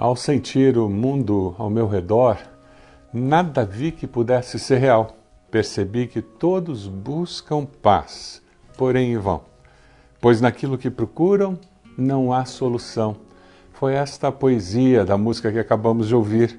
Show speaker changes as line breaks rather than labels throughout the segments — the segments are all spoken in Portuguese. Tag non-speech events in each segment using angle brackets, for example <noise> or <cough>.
Ao sentir o mundo ao meu redor, nada vi que pudesse ser real. Percebi que todos buscam paz, porém em vão, pois naquilo que procuram não há solução. Foi esta a poesia da música que acabamos de ouvir.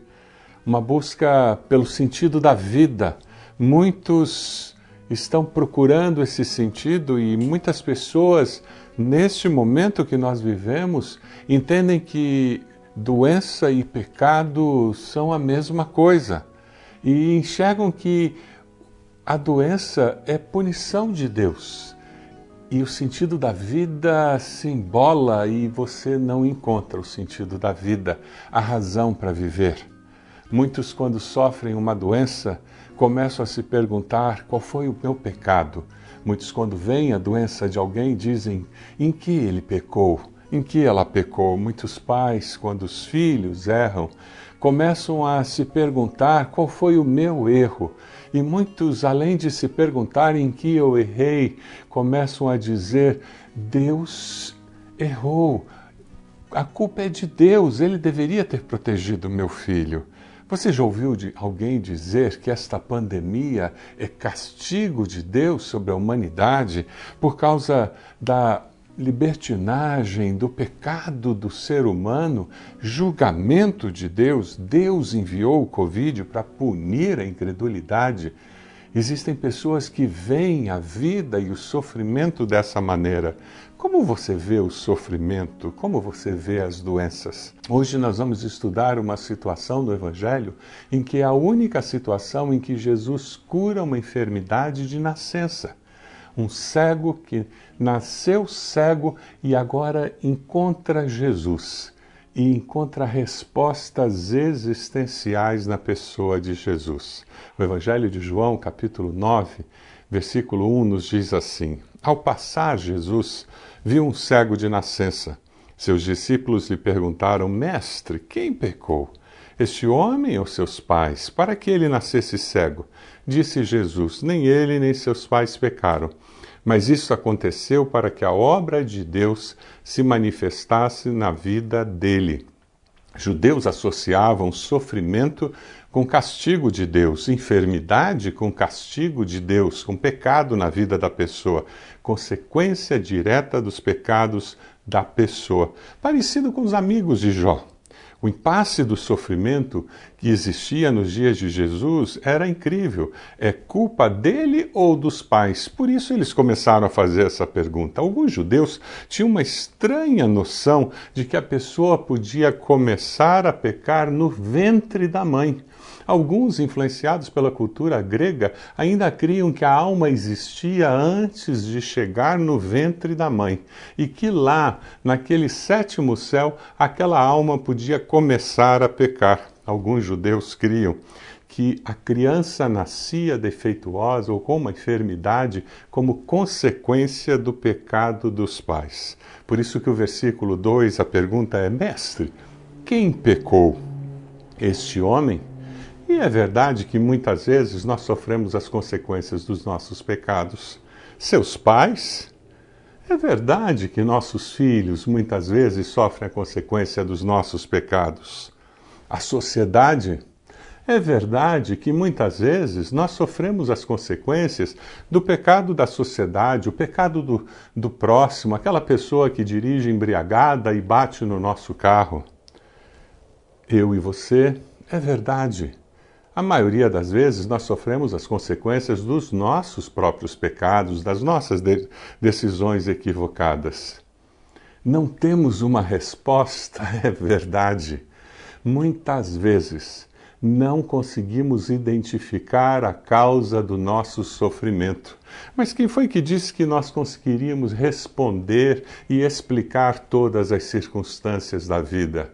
Uma busca pelo sentido da vida. Muitos estão procurando esse sentido e muitas pessoas, neste momento que nós vivemos, entendem que doença e pecado são a mesma coisa e enxergam que a doença é punição de Deus e o sentido da vida se embola e você não encontra o sentido da vida, a razão para viver. Muitos, quando sofrem uma doença, começam a se perguntar qual foi o meu pecado. Muitos, quando veem a doença de alguém, dizem em que ele pecou em que ela pecou. Muitos pais, quando os filhos erram, começam a se perguntar qual foi o meu erro. E muitos, além de se perguntar em que eu errei, começam a dizer: Deus errou. A culpa é de Deus, ele deveria ter protegido meu filho. Você já ouviu de alguém dizer que esta pandemia é castigo de Deus sobre a humanidade por causa da libertinagem, do pecado do ser humano, julgamento de Deus. Deus enviou o Covid para punir a incredulidade. Existem pessoas que veem a vida e o sofrimento dessa maneira. Como você vê o sofrimento? Como você vê as doenças? Hoje nós vamos estudar uma situação do Evangelho em que é a única situação em que Jesus cura uma enfermidade de nascença um cego que nasceu cego e agora encontra Jesus e encontra respostas existenciais na pessoa de Jesus. O Evangelho de João, capítulo 9, versículo 1, nos diz assim: Ao passar Jesus viu um cego de nascença. Seus discípulos lhe perguntaram: Mestre, quem pecou? Este homem ou seus pais, para que ele nascesse cego? Disse Jesus: Nem ele nem seus pais pecaram mas isso aconteceu para que a obra de Deus se manifestasse na vida dele. Judeus associavam sofrimento com castigo de Deus, enfermidade com castigo de Deus, com pecado na vida da pessoa, consequência direta dos pecados da pessoa. Parecido com os amigos de Jó. O impasse do sofrimento que existia nos dias de Jesus era incrível. É culpa dele ou dos pais? Por isso eles começaram a fazer essa pergunta. Alguns judeus tinham uma estranha noção de que a pessoa podia começar a pecar no ventre da mãe. Alguns, influenciados pela cultura grega, ainda criam que a alma existia antes de chegar no ventre da mãe e que lá, naquele sétimo céu, aquela alma podia começar a pecar. Alguns judeus criam que a criança nascia defeituosa ou com uma enfermidade como consequência do pecado dos pais. Por isso que o versículo 2, a pergunta é: Mestre, quem pecou? Este homem e é verdade que muitas vezes nós sofremos as consequências dos nossos pecados. Seus pais? É verdade que nossos filhos muitas vezes sofrem a consequência dos nossos pecados. A sociedade? É verdade que muitas vezes nós sofremos as consequências do pecado da sociedade, o pecado do, do próximo, aquela pessoa que dirige embriagada e bate no nosso carro. Eu e você, é verdade. A maioria das vezes nós sofremos as consequências dos nossos próprios pecados, das nossas de decisões equivocadas. Não temos uma resposta, <laughs> é verdade. Muitas vezes não conseguimos identificar a causa do nosso sofrimento. Mas quem foi que disse que nós conseguiríamos responder e explicar todas as circunstâncias da vida?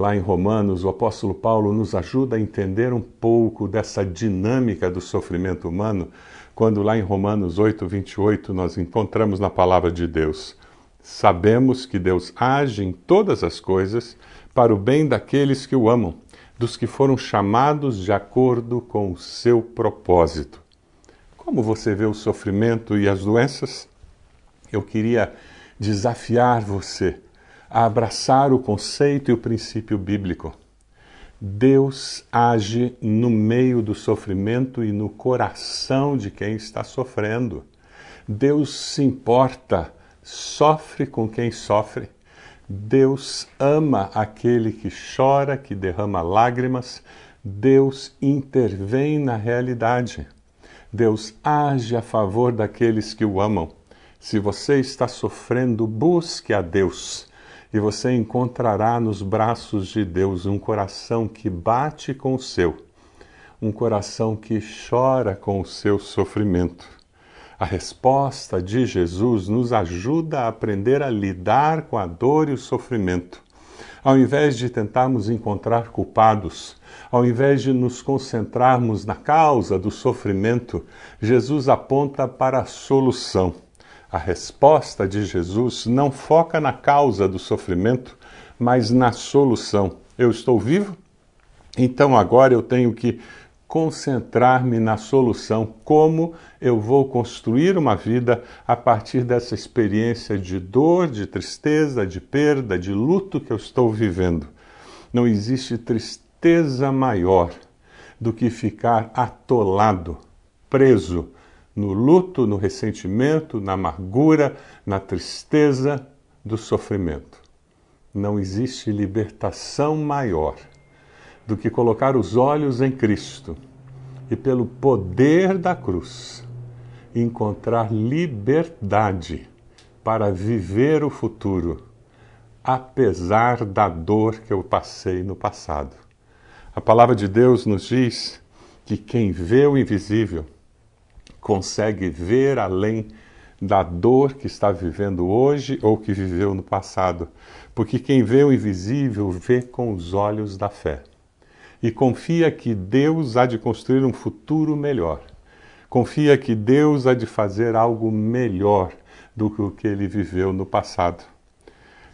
Lá em Romanos, o apóstolo Paulo nos ajuda a entender um pouco dessa dinâmica do sofrimento humano, quando lá em Romanos 8, 28, nós encontramos na palavra de Deus: Sabemos que Deus age em todas as coisas para o bem daqueles que o amam, dos que foram chamados de acordo com o seu propósito. Como você vê o sofrimento e as doenças? Eu queria desafiar você a abraçar o conceito e o princípio bíblico. Deus age no meio do sofrimento e no coração de quem está sofrendo. Deus se importa, sofre com quem sofre. Deus ama aquele que chora, que derrama lágrimas. Deus intervém na realidade. Deus age a favor daqueles que o amam. Se você está sofrendo, busque a Deus e você encontrará nos braços de Deus um coração que bate com o seu, um coração que chora com o seu sofrimento. A resposta de Jesus nos ajuda a aprender a lidar com a dor e o sofrimento. Ao invés de tentarmos encontrar culpados, ao invés de nos concentrarmos na causa do sofrimento, Jesus aponta para a solução a resposta de Jesus não foca na causa do sofrimento, mas na solução. Eu estou vivo, então agora eu tenho que concentrar-me na solução, como eu vou construir uma vida a partir dessa experiência de dor, de tristeza, de perda, de luto que eu estou vivendo. Não existe tristeza maior do que ficar atolado, preso no luto, no ressentimento, na amargura, na tristeza do sofrimento. Não existe libertação maior do que colocar os olhos em Cristo e, pelo poder da cruz, encontrar liberdade para viver o futuro, apesar da dor que eu passei no passado. A palavra de Deus nos diz que quem vê o invisível consegue ver além da dor que está vivendo hoje ou que viveu no passado, porque quem vê o invisível vê com os olhos da fé e confia que Deus há de construir um futuro melhor. Confia que Deus há de fazer algo melhor do que o que ele viveu no passado.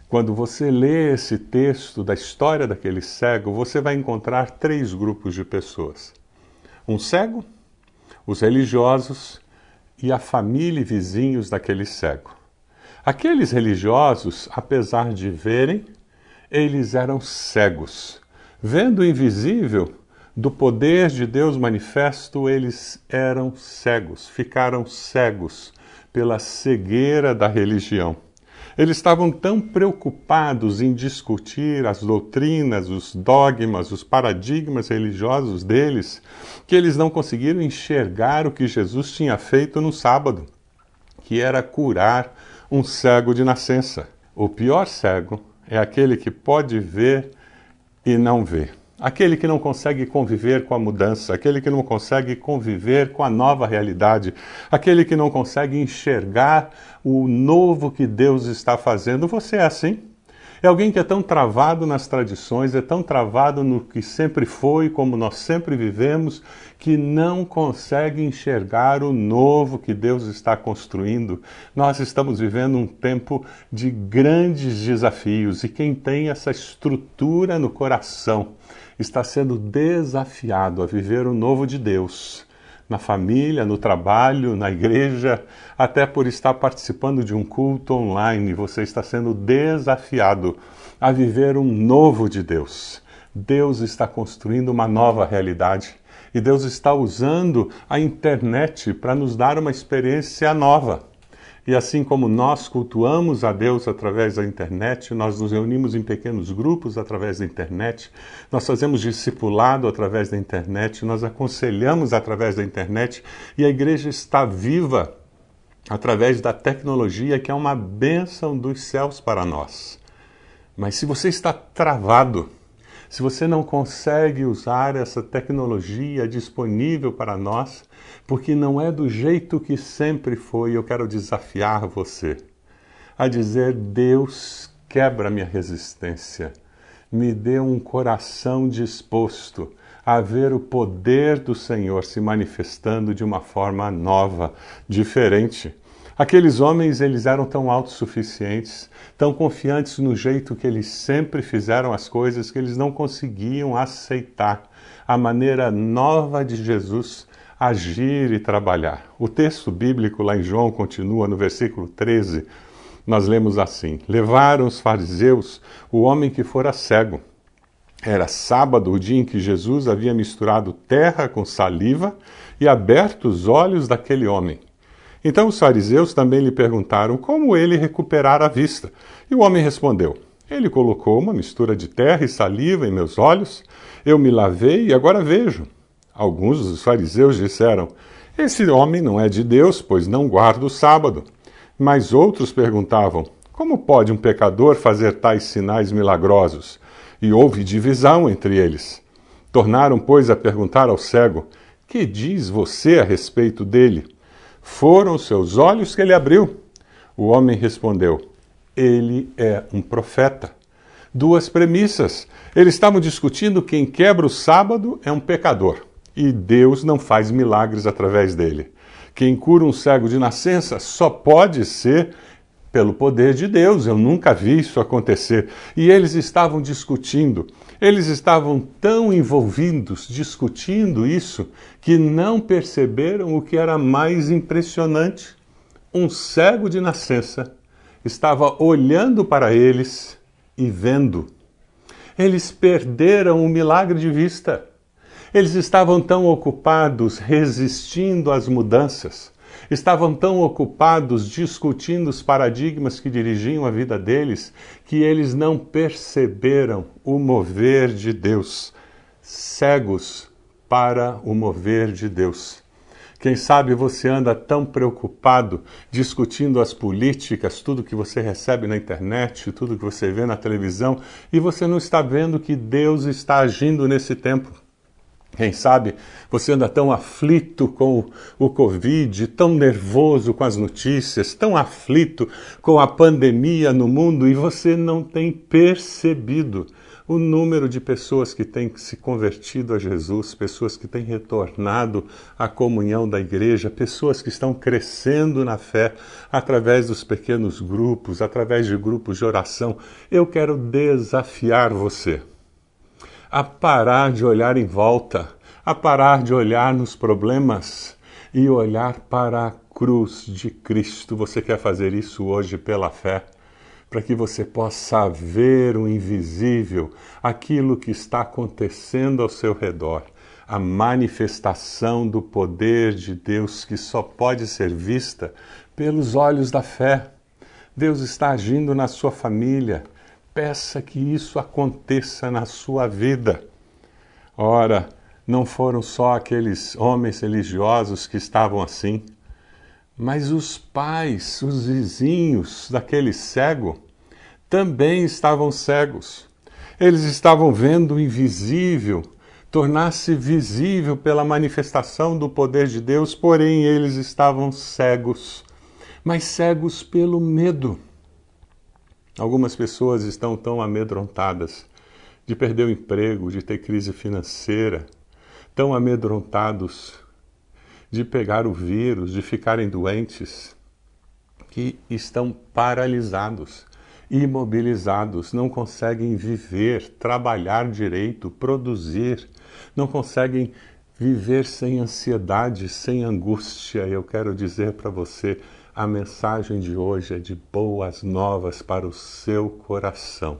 Quando você lê esse texto da história daquele cego, você vai encontrar três grupos de pessoas: um cego, os religiosos e a família e vizinhos daquele cego. Aqueles religiosos, apesar de verem, eles eram cegos. Vendo o invisível do poder de Deus manifesto, eles eram cegos, ficaram cegos pela cegueira da religião. Eles estavam tão preocupados em discutir as doutrinas, os dogmas, os paradigmas religiosos deles, que eles não conseguiram enxergar o que Jesus tinha feito no sábado, que era curar um cego de nascença. O pior cego é aquele que pode ver e não vê. Aquele que não consegue conviver com a mudança, aquele que não consegue conviver com a nova realidade, aquele que não consegue enxergar o novo que Deus está fazendo. Você é assim? É alguém que é tão travado nas tradições, é tão travado no que sempre foi, como nós sempre vivemos, que não consegue enxergar o novo que Deus está construindo. Nós estamos vivendo um tempo de grandes desafios e quem tem essa estrutura no coração, está sendo desafiado a viver o novo de Deus, na família, no trabalho, na igreja, até por estar participando de um culto online, você está sendo desafiado a viver um novo de Deus. Deus está construindo uma nova realidade e Deus está usando a internet para nos dar uma experiência nova. E assim como nós cultuamos a Deus através da internet, nós nos reunimos em pequenos grupos através da internet, nós fazemos discipulado através da internet, nós aconselhamos através da internet e a igreja está viva através da tecnologia que é uma bênção dos céus para nós. Mas se você está travado, se você não consegue usar essa tecnologia disponível para nós, porque não é do jeito que sempre foi, eu quero desafiar você a dizer: Deus, quebra minha resistência, me dê um coração disposto a ver o poder do Senhor se manifestando de uma forma nova, diferente. Aqueles homens, eles eram tão autossuficientes, tão confiantes no jeito que eles sempre fizeram as coisas, que eles não conseguiam aceitar a maneira nova de Jesus agir e trabalhar. O texto bíblico lá em João continua no versículo 13, nós lemos assim: Levaram os fariseus o homem que fora cego. Era sábado, o dia em que Jesus havia misturado terra com saliva e aberto os olhos daquele homem. Então os fariseus também lhe perguntaram como ele recuperara a vista. E o homem respondeu: Ele colocou uma mistura de terra e saliva em meus olhos, eu me lavei e agora vejo. Alguns dos fariseus disseram: Esse homem não é de Deus, pois não guarda o sábado. Mas outros perguntavam: Como pode um pecador fazer tais sinais milagrosos? E houve divisão entre eles. Tornaram, pois, a perguntar ao cego: Que diz você a respeito dele? Foram seus olhos que ele abriu. O homem respondeu: Ele é um profeta. Duas premissas. Eles estavam discutindo quem quebra o sábado é um pecador. E Deus não faz milagres através dele. Quem cura um cego de nascença só pode ser pelo poder de Deus. Eu nunca vi isso acontecer. E eles estavam discutindo. Eles estavam tão envolvidos discutindo isso que não perceberam o que era mais impressionante. Um cego de nascença estava olhando para eles e vendo. Eles perderam o milagre de vista. Eles estavam tão ocupados resistindo às mudanças estavam tão ocupados discutindo os paradigmas que dirigiam a vida deles que eles não perceberam o mover de Deus, cegos para o mover de Deus. Quem sabe você anda tão preocupado discutindo as políticas, tudo que você recebe na internet, tudo que você vê na televisão, e você não está vendo que Deus está agindo nesse tempo. Quem sabe você anda tão aflito com o Covid, tão nervoso com as notícias, tão aflito com a pandemia no mundo e você não tem percebido o número de pessoas que têm se convertido a Jesus, pessoas que têm retornado à comunhão da igreja, pessoas que estão crescendo na fé através dos pequenos grupos, através de grupos de oração. Eu quero desafiar você a parar de olhar em volta, a parar de olhar nos problemas e olhar para a cruz de Cristo. Você quer fazer isso hoje pela fé? Para que você possa ver o invisível, aquilo que está acontecendo ao seu redor, a manifestação do poder de Deus que só pode ser vista pelos olhos da fé. Deus está agindo na sua família, peça que isso aconteça na sua vida. Ora, não foram só aqueles homens religiosos que estavam assim, mas os pais, os vizinhos daquele cego também estavam cegos. Eles estavam vendo o invisível tornar-se visível pela manifestação do poder de Deus, porém eles estavam cegos, mas cegos pelo medo. Algumas pessoas estão tão amedrontadas de perder o emprego, de ter crise financeira, tão amedrontados de pegar o vírus, de ficarem doentes, que estão paralisados, imobilizados, não conseguem viver, trabalhar direito, produzir, não conseguem viver sem ansiedade, sem angústia. Eu quero dizer para você, a mensagem de hoje é de boas novas para o seu coração.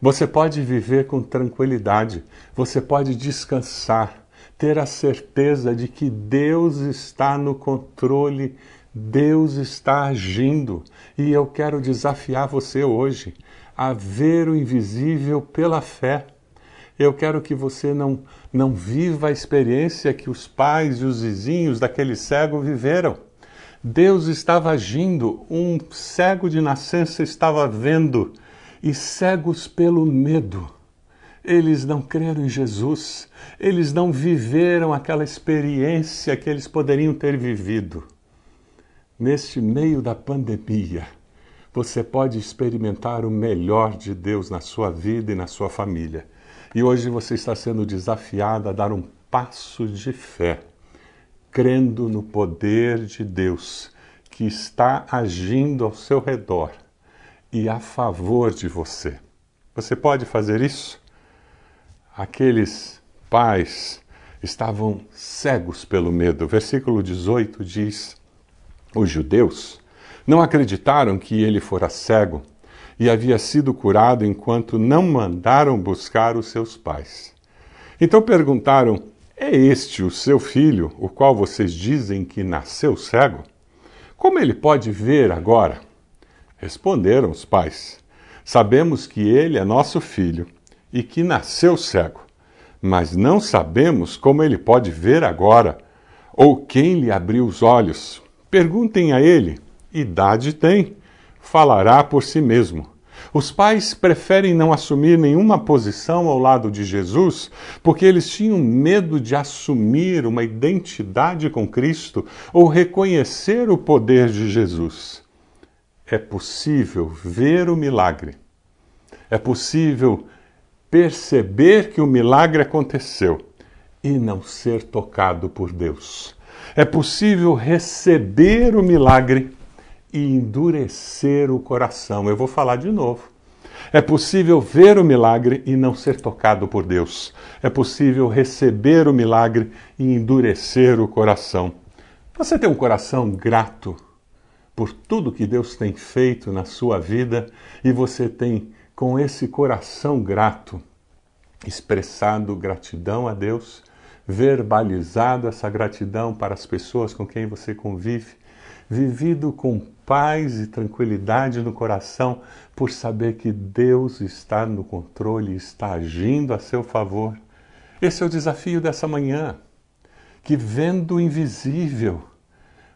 Você pode viver com tranquilidade, você pode descansar, ter a certeza de que Deus está no controle, Deus está agindo. E eu quero desafiar você hoje a ver o invisível pela fé. Eu quero que você não, não viva a experiência que os pais e os vizinhos daquele cego viveram Deus estava agindo, um cego de nascença estava vendo, e cegos pelo medo. Eles não creram em Jesus, eles não viveram aquela experiência que eles poderiam ter vivido. Neste meio da pandemia, você pode experimentar o melhor de Deus na sua vida e na sua família. E hoje você está sendo desafiado a dar um passo de fé crendo no poder de Deus que está agindo ao seu redor e a favor de você. Você pode fazer isso? Aqueles pais estavam cegos pelo medo. O versículo 18 diz: Os judeus Não acreditaram que ele fora cego e havia sido curado enquanto não mandaram buscar os seus pais. Então perguntaram: É este o seu filho, o qual vocês dizem que nasceu cego? Como ele pode ver agora? Responderam os pais: Sabemos que ele é nosso filho e que nasceu cego, mas não sabemos como ele pode ver agora ou quem lhe abriu os olhos. Perguntem a ele: idade tem, falará por si mesmo. Os pais preferem não assumir nenhuma posição ao lado de Jesus porque eles tinham medo de assumir uma identidade com Cristo ou reconhecer o poder de Jesus. É possível ver o milagre. É possível perceber que o milagre aconteceu e não ser tocado por Deus. É possível receber o milagre e endurecer o coração. Eu vou falar de novo. É possível ver o milagre e não ser tocado por Deus. É possível receber o milagre e endurecer o coração. Você tem um coração grato por tudo que Deus tem feito na sua vida e você tem, com esse coração grato, expressado gratidão a Deus, verbalizado essa gratidão para as pessoas com quem você convive, vivido com paz e tranquilidade no coração por saber que Deus está no controle, está agindo a seu favor. Esse é o desafio dessa manhã. Que vendo o invisível,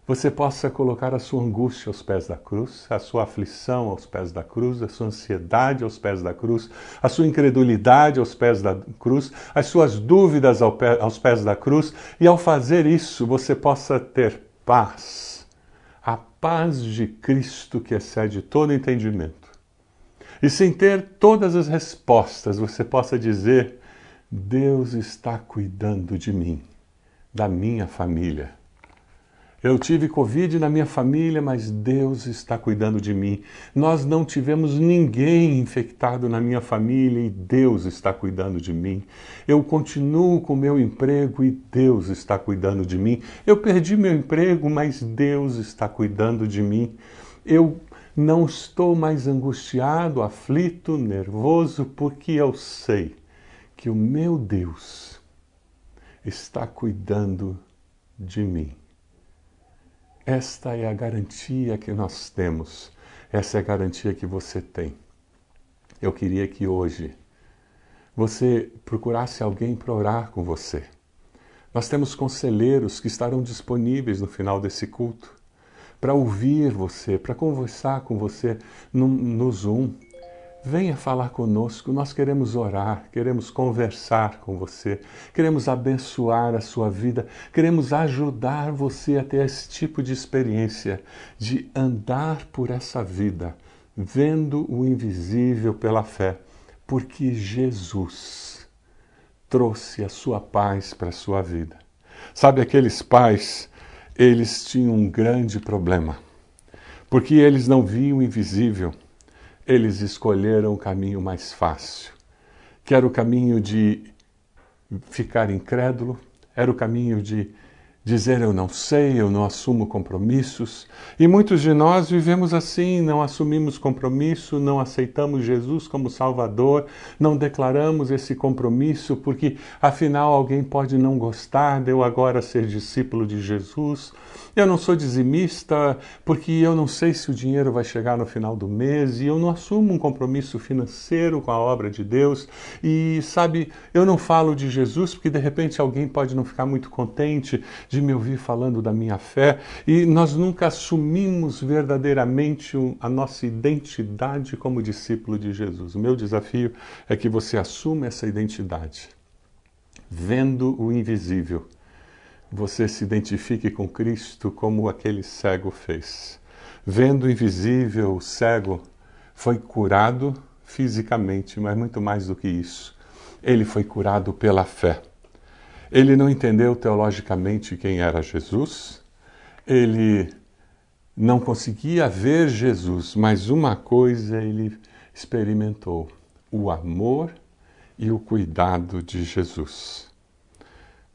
você possa colocar a sua angústia aos pés da cruz, a sua aflição aos pés da cruz, a sua ansiedade aos pés da cruz, a sua incredulidade aos pés da cruz, as suas dúvidas aos pés da cruz, e ao fazer isso você possa ter paz, a paz de Cristo que excede todo entendimento. E sem ter todas as respostas, você possa dizer: Deus está cuidando de mim, da minha família eu tive Covid na minha família, mas Deus está cuidando de mim. Nós não tivemos ninguém infectado na minha família e Deus está cuidando de mim. Eu continuo com meu emprego e Deus está cuidando de mim. Eu perdi meu emprego, mas Deus está cuidando de mim. Eu não estou mais angustiado, aflito, nervoso, porque eu sei que o meu Deus está cuidando de mim. Esta é a garantia que nós temos, essa é a garantia que você tem. Eu queria que hoje você procurasse alguém para orar com você. Nós temos conselheiros que estarão disponíveis no final desse culto para ouvir você, para conversar com você no, no Zoom. Venha falar conosco, nós queremos orar, queremos conversar com você, queremos abençoar a sua vida, queremos ajudar você a ter esse tipo de experiência, de andar por essa vida, vendo o invisível pela fé, porque Jesus trouxe a sua paz para a sua vida. Sabe, aqueles pais, eles tinham um grande problema, porque eles não viam o invisível eles escolheram o caminho mais fácil, que era o caminho de ficar incrédulo, era o caminho de dizer eu não sei, eu não assumo compromissos. E muitos de nós vivemos assim, não assumimos compromisso, não aceitamos Jesus como Salvador, não declaramos esse compromisso porque afinal alguém pode não gostar de eu agora ser discípulo de Jesus. Eu não sou dizimista porque eu não sei se o dinheiro vai chegar no final do mês e eu não assumo um compromisso financeiro com a obra de Deus. E sabe, eu não falo de Jesus porque de repente alguém pode não ficar muito contente de me ouvir falando da minha fé e nós nunca assumimos verdadeiramente a nossa identidade como discípulo de Jesus. O meu desafio é que você assuma essa identidade, vendo o invisível você se identifique com Cristo como aquele cego fez. Vendo o invisível, o cego foi curado fisicamente, mas muito mais do que isso. Ele foi curado pela fé. Ele não entendeu teologicamente quem era Jesus, ele não conseguia ver Jesus, mas uma coisa ele experimentou: o amor e o cuidado de Jesus.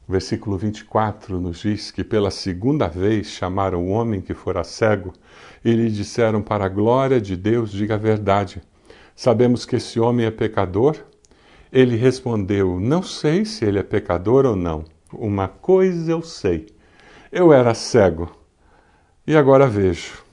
O versículo 24 nos diz que pela segunda vez chamaram o homem que fora cego e lhe disseram: Para a glória de Deus, diga a verdade. Sabemos que esse homem é pecador? Ele respondeu: Não sei se ele é pecador ou não. Uma coisa eu sei. Eu era cego e agora vejo.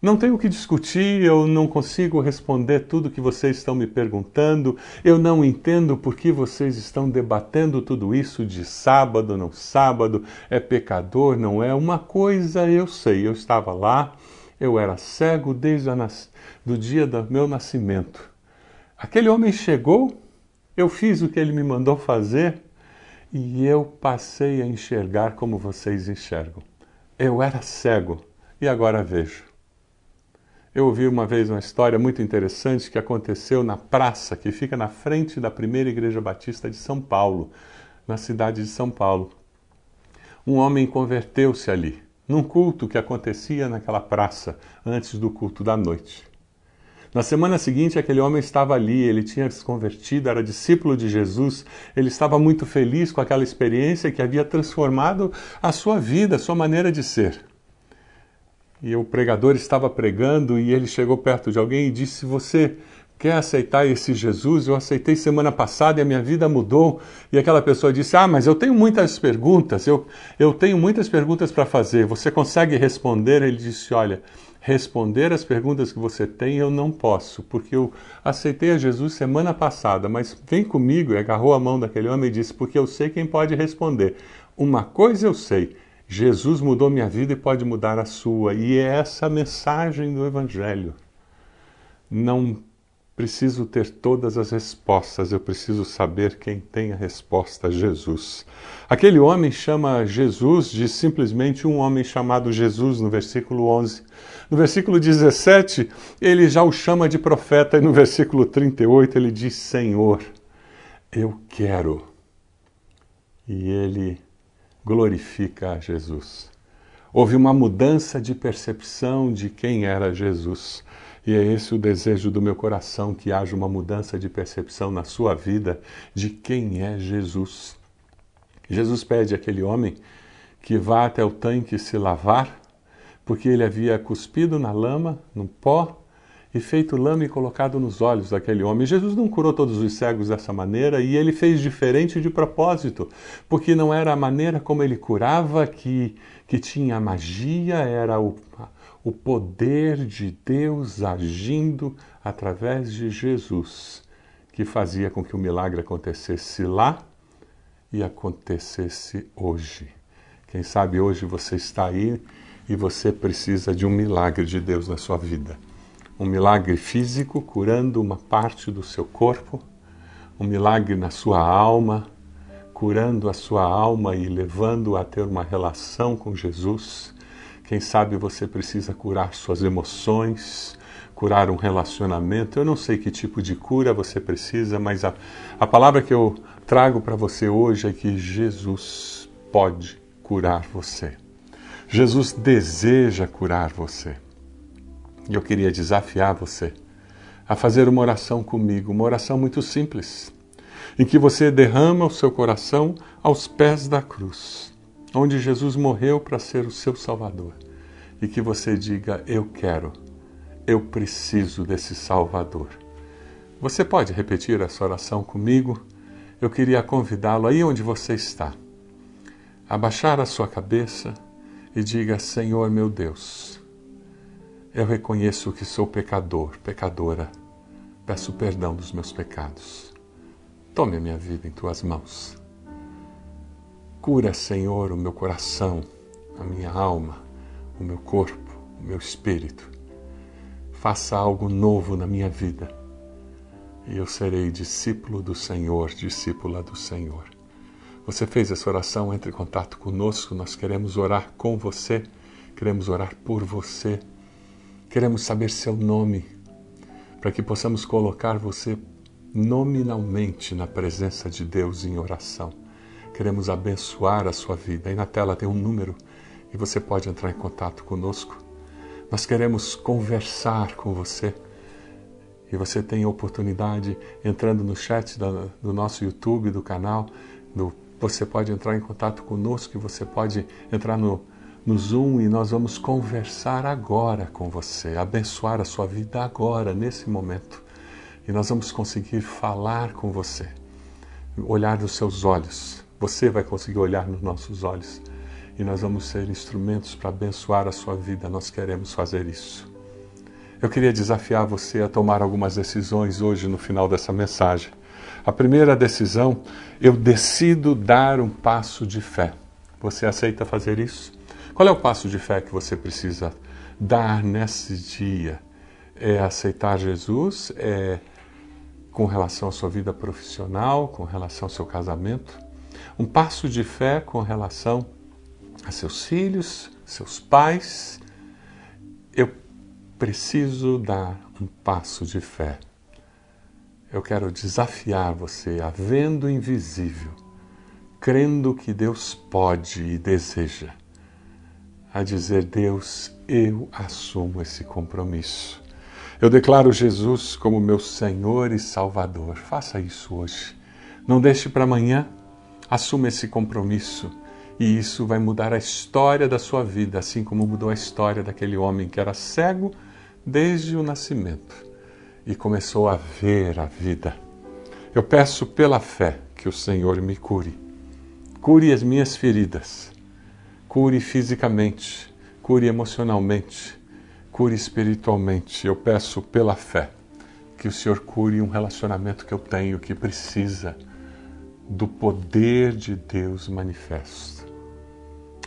Não tenho o que discutir, eu não consigo responder tudo que vocês estão me perguntando, eu não entendo por que vocês estão debatendo tudo isso de sábado, não sábado, é pecador, não é. Uma coisa eu sei, eu estava lá, eu era cego desde o do dia do meu nascimento. Aquele homem chegou, eu fiz o que ele me mandou fazer e eu passei a enxergar como vocês enxergam. Eu era cego e agora vejo. Eu ouvi uma vez uma história muito interessante que aconteceu na praça que fica na frente da primeira igreja batista de São Paulo, na cidade de São Paulo. Um homem converteu-se ali, num culto que acontecia naquela praça, antes do culto da noite. Na semana seguinte, aquele homem estava ali, ele tinha se convertido, era discípulo de Jesus, ele estava muito feliz com aquela experiência que havia transformado a sua vida, a sua maneira de ser e o pregador estava pregando e ele chegou perto de alguém e disse: Você quer aceitar esse Jesus? Eu aceitei semana passada e a minha vida mudou. E aquela pessoa disse: Ah, mas eu tenho muitas perguntas, eu, eu tenho muitas perguntas para fazer. Você consegue responder? Ele disse: Olha, responder as perguntas que você tem eu não posso, porque eu aceitei a Jesus semana passada, mas vem comigo. E agarrou a mão daquele homem e disse: Porque eu sei quem pode responder. Uma coisa eu sei Jesus mudou minha vida e pode mudar a sua. E é essa a mensagem do Evangelho. Não preciso ter todas as respostas, eu preciso saber quem tem a resposta, Jesus. Aquele homem chama Jesus de simplesmente um homem chamado Jesus, no versículo 11. No versículo 17, ele já o chama de profeta, e no versículo 38 ele diz: Senhor, eu quero. E ele glorifica a Jesus. Houve uma mudança de percepção de quem era Jesus. E é esse o desejo do meu coração: que haja uma mudança de percepção na sua vida de quem é Jesus. Jesus pede àquele homem que vá até o tanque se lavar, porque ele havia cuspido na lama, no pó, e feito lama e colocado nos olhos daquele homem. Jesus não curou todos os cegos dessa maneira e ele fez diferente de propósito, porque não era a maneira como ele curava que, que tinha magia, era o, o poder de Deus agindo através de Jesus que fazia com que o milagre acontecesse lá e acontecesse hoje. Quem sabe hoje você está aí e você precisa de um milagre de Deus na sua vida um milagre físico curando uma parte do seu corpo, um milagre na sua alma, curando a sua alma e levando a ter uma relação com Jesus. Quem sabe você precisa curar suas emoções, curar um relacionamento. Eu não sei que tipo de cura você precisa, mas a, a palavra que eu trago para você hoje é que Jesus pode curar você. Jesus deseja curar você. E eu queria desafiar você a fazer uma oração comigo, uma oração muito simples, em que você derrama o seu coração aos pés da cruz, onde Jesus morreu para ser o seu Salvador, e que você diga: Eu quero, eu preciso desse Salvador. Você pode repetir essa oração comigo? Eu queria convidá-lo aí onde você está, a baixar a sua cabeça e diga: Senhor meu Deus eu reconheço que sou pecador, pecadora. Peço perdão dos meus pecados. Tome a minha vida em tuas mãos. Cura, Senhor, o meu coração, a minha alma, o meu corpo, o meu espírito. Faça algo novo na minha vida e eu serei discípulo do Senhor, discípula do Senhor. Você fez essa oração, entre em contato conosco, nós queremos orar com você, queremos orar por você Queremos saber seu nome, para que possamos colocar você nominalmente na presença de Deus em oração. Queremos abençoar a sua vida. Aí na tela tem um número e você pode entrar em contato conosco. Nós queremos conversar com você. E você tem a oportunidade, entrando no chat do nosso YouTube, do canal, do você pode entrar em contato conosco, você pode entrar no, no Zoom e nós vamos conversar agora com você, abençoar a sua vida agora, nesse momento. E nós vamos conseguir falar com você, olhar nos seus olhos. Você vai conseguir olhar nos nossos olhos e nós vamos ser instrumentos para abençoar a sua vida. Nós queremos fazer isso. Eu queria desafiar você a tomar algumas decisões hoje no final dessa mensagem. A primeira decisão, eu decido dar um passo de fé. Você aceita fazer isso? Qual é o passo de fé que você precisa dar nesse dia? É aceitar Jesus? É com relação à sua vida profissional, com relação ao seu casamento? Um passo de fé com relação a seus filhos, seus pais. Eu preciso dar um passo de fé. Eu quero desafiar você a vendo invisível, crendo que Deus pode e deseja, a dizer: Deus, eu assumo esse compromisso. Eu declaro Jesus como meu Senhor e Salvador. Faça isso hoje. Não deixe para amanhã. Assuma esse compromisso e isso vai mudar a história da sua vida, assim como mudou a história daquele homem que era cego desde o nascimento e começou a ver a vida. Eu peço pela fé que o Senhor me cure. Cure as minhas feridas. Cure fisicamente, cure emocionalmente, cure espiritualmente. Eu peço pela fé que o Senhor cure um relacionamento que eu tenho que precisa do poder de Deus manifesto.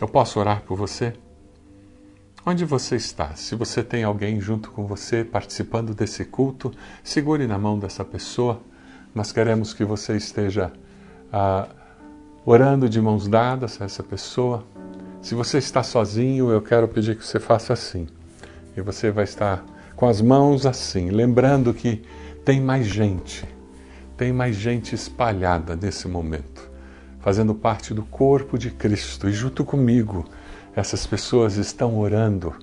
Eu posso orar por você? Onde você está? Se você tem alguém junto com você participando desse culto, segure na mão dessa pessoa. Nós queremos que você esteja ah, orando de mãos dadas a essa pessoa. Se você está sozinho, eu quero pedir que você faça assim. E você vai estar com as mãos assim, lembrando que tem mais gente tem mais gente espalhada nesse momento, fazendo parte do corpo de Cristo. E junto comigo, essas pessoas estão orando.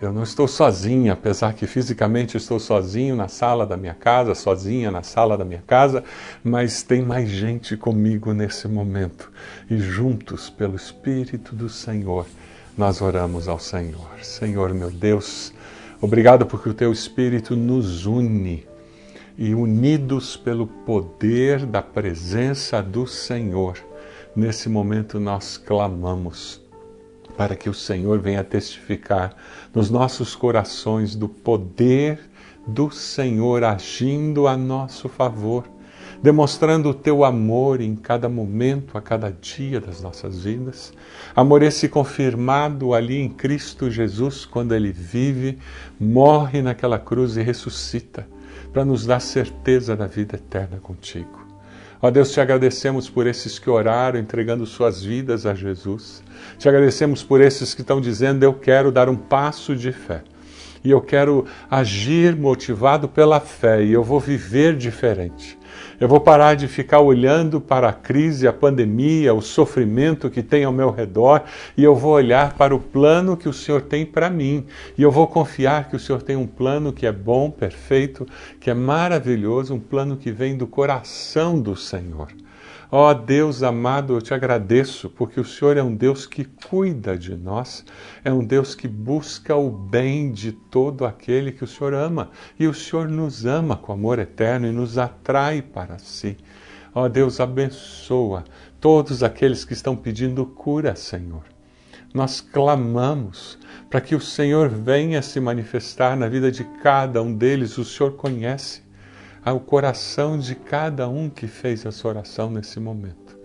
Eu não estou sozinha, apesar que fisicamente estou sozinho na sala da minha casa, sozinha na sala da minha casa, mas tem mais gente comigo nesse momento. E juntos, pelo Espírito do Senhor, nós oramos ao Senhor. Senhor, meu Deus, obrigado porque o teu Espírito nos une e unidos pelo poder da presença do Senhor, nesse momento nós clamamos para que o Senhor venha testificar nos nossos corações do poder do Senhor agindo a nosso favor, demonstrando o teu amor em cada momento, a cada dia das nossas vidas. Amor esse confirmado ali em Cristo Jesus, quando ele vive, morre naquela cruz e ressuscita para nos dar certeza da vida eterna contigo. Ó Deus, te agradecemos por esses que oraram, entregando suas vidas a Jesus. Te agradecemos por esses que estão dizendo: Eu quero dar um passo de fé. E eu quero agir motivado pela fé. E eu vou viver diferente. Eu vou parar de ficar olhando para a crise, a pandemia, o sofrimento que tem ao meu redor e eu vou olhar para o plano que o Senhor tem para mim. E eu vou confiar que o Senhor tem um plano que é bom, perfeito, que é maravilhoso, um plano que vem do coração do Senhor. Ó oh, Deus amado, eu te agradeço porque o Senhor é um Deus que cuida de nós, é um Deus que busca o bem de todo aquele que o Senhor ama. E o Senhor nos ama com amor eterno e nos atrai para si. Ó oh, Deus, abençoa todos aqueles que estão pedindo cura, Senhor. Nós clamamos para que o Senhor venha se manifestar na vida de cada um deles, o Senhor conhece ao coração de cada um que fez essa oração nesse momento.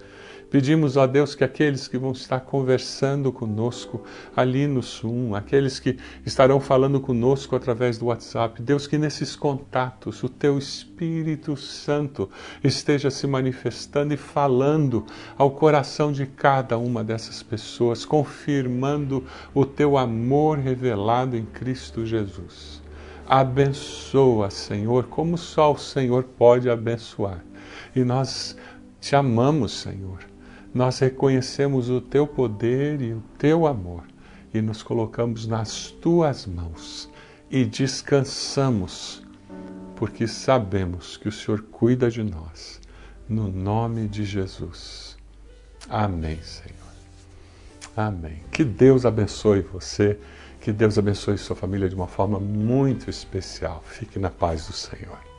Pedimos a Deus que aqueles que vão estar conversando conosco ali no Zoom, aqueles que estarão falando conosco através do WhatsApp, Deus, que nesses contatos o Teu Espírito Santo esteja se manifestando e falando ao coração de cada uma dessas pessoas, confirmando o Teu amor revelado em Cristo Jesus. Abençoa, Senhor, como só o Senhor pode abençoar. E nós te amamos, Senhor. Nós reconhecemos o teu poder e o teu amor e nos colocamos nas tuas mãos e descansamos, porque sabemos que o Senhor cuida de nós. No nome de Jesus. Amém, Senhor. Amém. Que Deus abençoe você, que Deus abençoe sua família de uma forma muito especial. Fique na paz do Senhor.